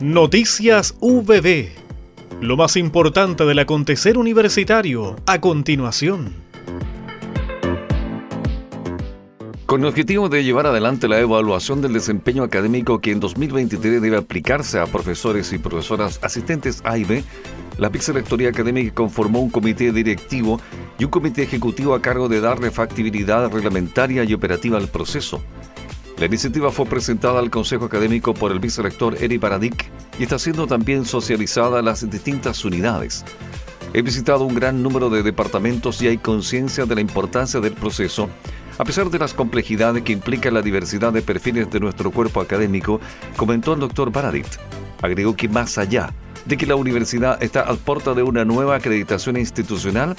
Noticias VB. Lo más importante del acontecer universitario a continuación. Con el objetivo de llevar adelante la evaluación del desempeño académico que en 2023 debe aplicarse a profesores y profesoras asistentes A y B, la Vicerrectoría Académica conformó un comité directivo y un comité ejecutivo a cargo de darle factibilidad reglamentaria y operativa al proceso. La iniciativa fue presentada al Consejo Académico por el vicerrector Eri Baradic y está siendo también socializada a las distintas unidades. He visitado un gran número de departamentos y hay conciencia de la importancia del proceso, a pesar de las complejidades que implica la diversidad de perfiles de nuestro cuerpo académico, comentó el doctor Baradit. Agregó que más allá de que la universidad está al puerta de una nueva acreditación institucional,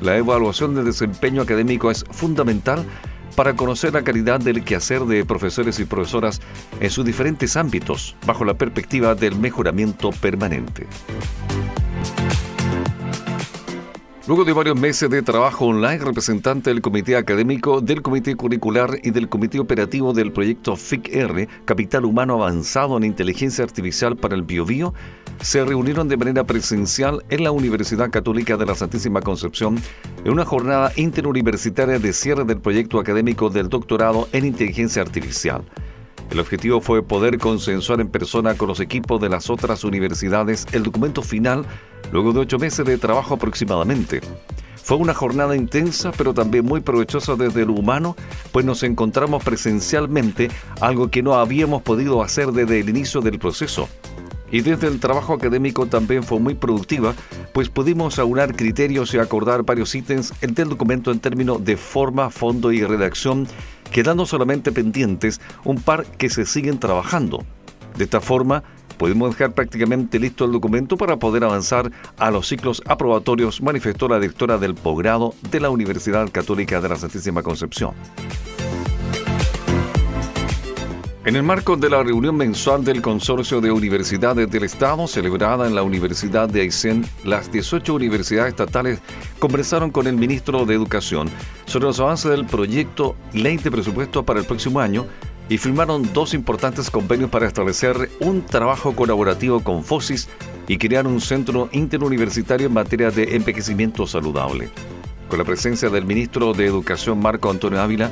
la evaluación del desempeño académico es fundamental para conocer la calidad del quehacer de profesores y profesoras en sus diferentes ámbitos, bajo la perspectiva del mejoramiento permanente. Luego de varios meses de trabajo online, representante del Comité Académico, del Comité Curricular y del Comité Operativo del proyecto FIC-R, Capital Humano Avanzado en Inteligencia Artificial para el Biobío, se reunieron de manera presencial en la Universidad Católica de la Santísima Concepción en una jornada interuniversitaria de cierre del proyecto académico del doctorado en inteligencia artificial. El objetivo fue poder consensuar en persona con los equipos de las otras universidades el documento final luego de ocho meses de trabajo aproximadamente. Fue una jornada intensa, pero también muy provechosa desde lo humano, pues nos encontramos presencialmente, algo que no habíamos podido hacer desde el inicio del proceso. Y desde el trabajo académico también fue muy productiva, pues pudimos aunar criterios y acordar varios ítems en el documento en términos de forma, fondo y redacción, quedando solamente pendientes un par que se siguen trabajando. De esta forma, podemos dejar prácticamente listo el documento para poder avanzar a los ciclos aprobatorios, manifestó la directora del posgrado de la Universidad Católica de la Santísima Concepción. En el marco de la reunión mensual del Consorcio de Universidades del Estado, celebrada en la Universidad de Aysén, las 18 universidades estatales conversaron con el ministro de Educación sobre los avances del proyecto Ley de Presupuesto para el próximo año y firmaron dos importantes convenios para establecer un trabajo colaborativo con FOSIS y crear un centro interuniversitario en materia de envejecimiento saludable. Con la presencia del ministro de Educación Marco Antonio Ávila,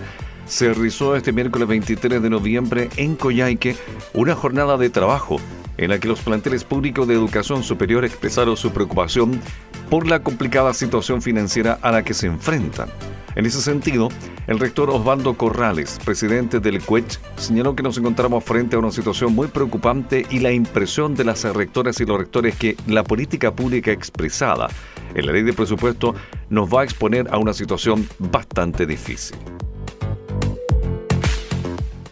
se realizó este miércoles 23 de noviembre en Coyhaique una jornada de trabajo en la que los planteles públicos de educación superior expresaron su preocupación por la complicada situación financiera a la que se enfrentan. En ese sentido, el rector Osvaldo Corrales, presidente del CUECH, señaló que nos encontramos frente a una situación muy preocupante y la impresión de las rectoras y los rectores que la política pública expresada en la ley de presupuesto nos va a exponer a una situación bastante difícil.